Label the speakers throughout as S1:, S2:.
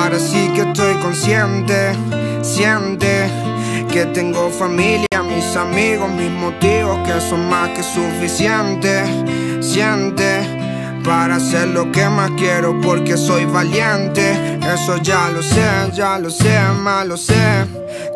S1: Ahora sí que estoy consciente, siente que tengo familia, mis amigos, mis motivos que son más que suficientes. Siente para hacer lo que más quiero porque soy valiente. Eso ya lo sé, ya lo sé, más lo sé.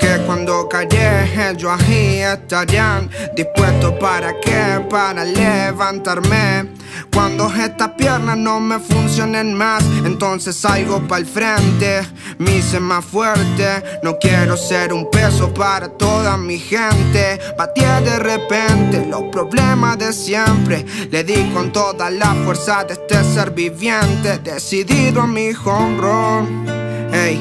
S1: Que cuando caeré ellos ahí estarían dispuestos para qué, para levantarme. Cuando estas piernas no me funcionen más, entonces salgo para el frente. Me hice más fuerte, no quiero ser un peso para toda mi gente. Batí de repente los problemas de siempre. Le di con toda la fuerza de este ser viviente. Decidido a mi home run, hey,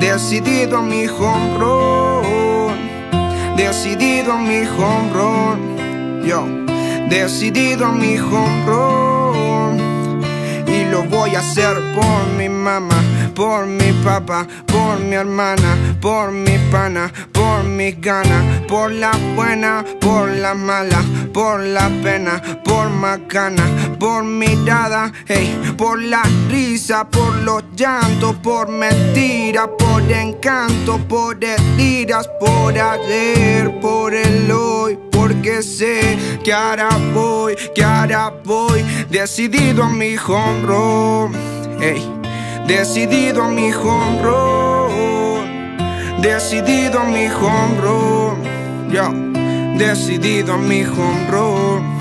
S1: decidido a mi home run, decidido a mi home run, yo. Decidido a mi home run Y lo voy a hacer por mi mamá, por mi papá, por mi hermana, por mi pana, por mis ganas, por la buena, por la mala, por la pena, por macana, por mirada, hey, por la risa, por los llantos, por mentira, por encanto, por heridas, por ayer, por el hoy porque sé que ahora voy, que ahora voy decidido a mi home run. Hey, decidido a mi home. Decidido a mi home run. Decidido a mi home.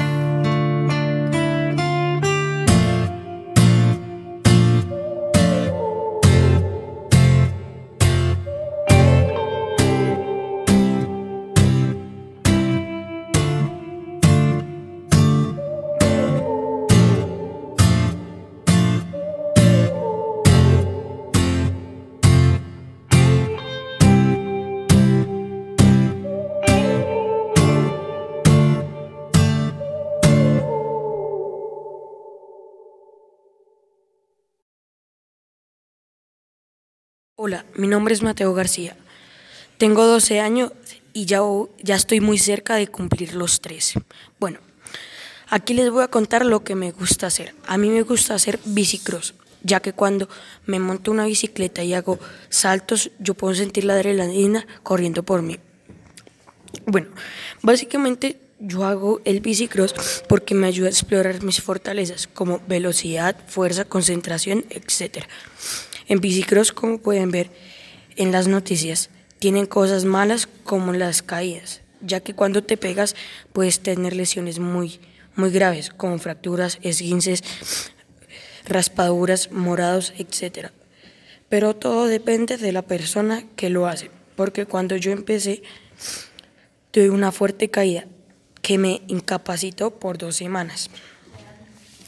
S2: Mi nombre es Mateo García. Tengo 12 años y ya, ya estoy muy cerca de cumplir los 13. Bueno, aquí les voy a contar lo que me gusta hacer. A mí me gusta hacer bicicross, ya que cuando me monto una bicicleta y hago saltos, yo puedo sentir la adrenalina corriendo por mí. Bueno, básicamente yo hago el bicicross porque me ayuda a explorar mis fortalezas como velocidad, fuerza, concentración, etc. En bicicross, como pueden ver en las noticias, tienen cosas malas como las caídas, ya que cuando te pegas puedes tener lesiones muy, muy graves, como fracturas, esguinces, raspaduras, morados, etc. Pero todo depende de la persona que lo hace, porque cuando yo empecé tuve una fuerte caída que me incapacitó por dos semanas.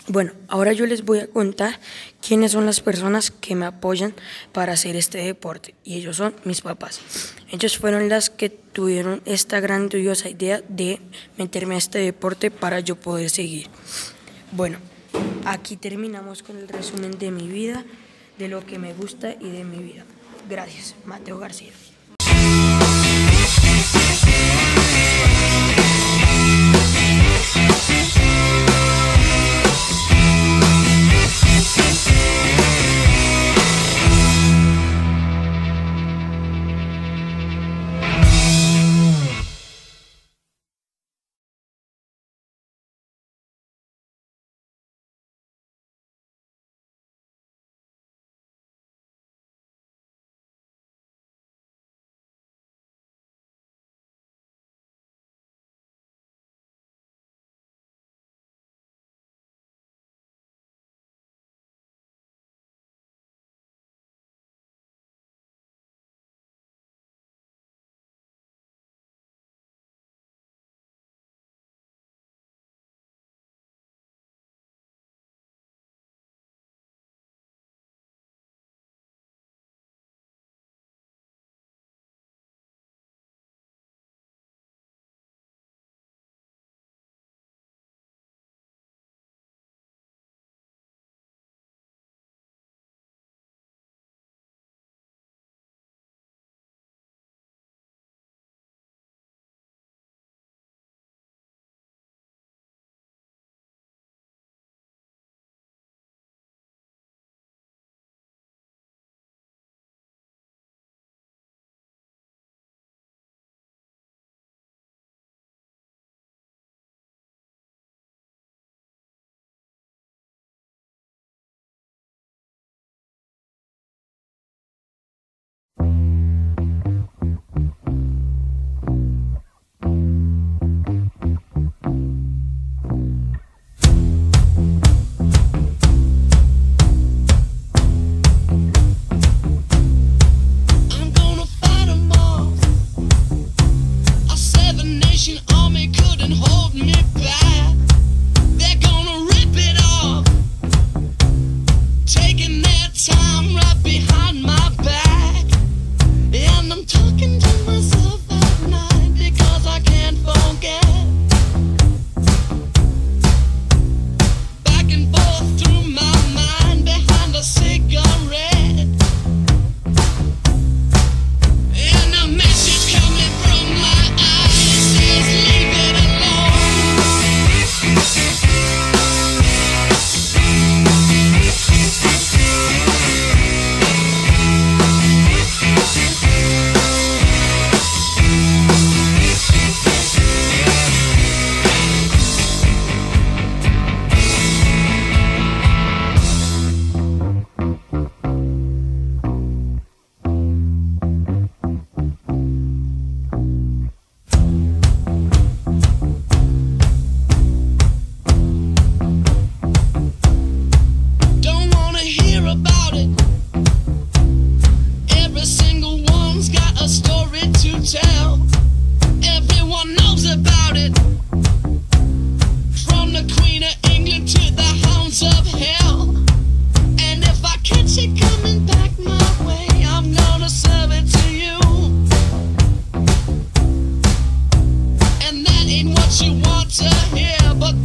S2: Bueno, ahora yo les voy a contar quiénes son las personas que me apoyan para hacer este deporte y ellos son mis papás. Ellos fueron las que tuvieron esta grandiosa idea de meterme a este deporte para yo poder seguir. Bueno, aquí terminamos con el resumen de mi vida, de lo que me gusta y de mi vida. Gracias, Mateo García.
S3: ain't what you want to hear, but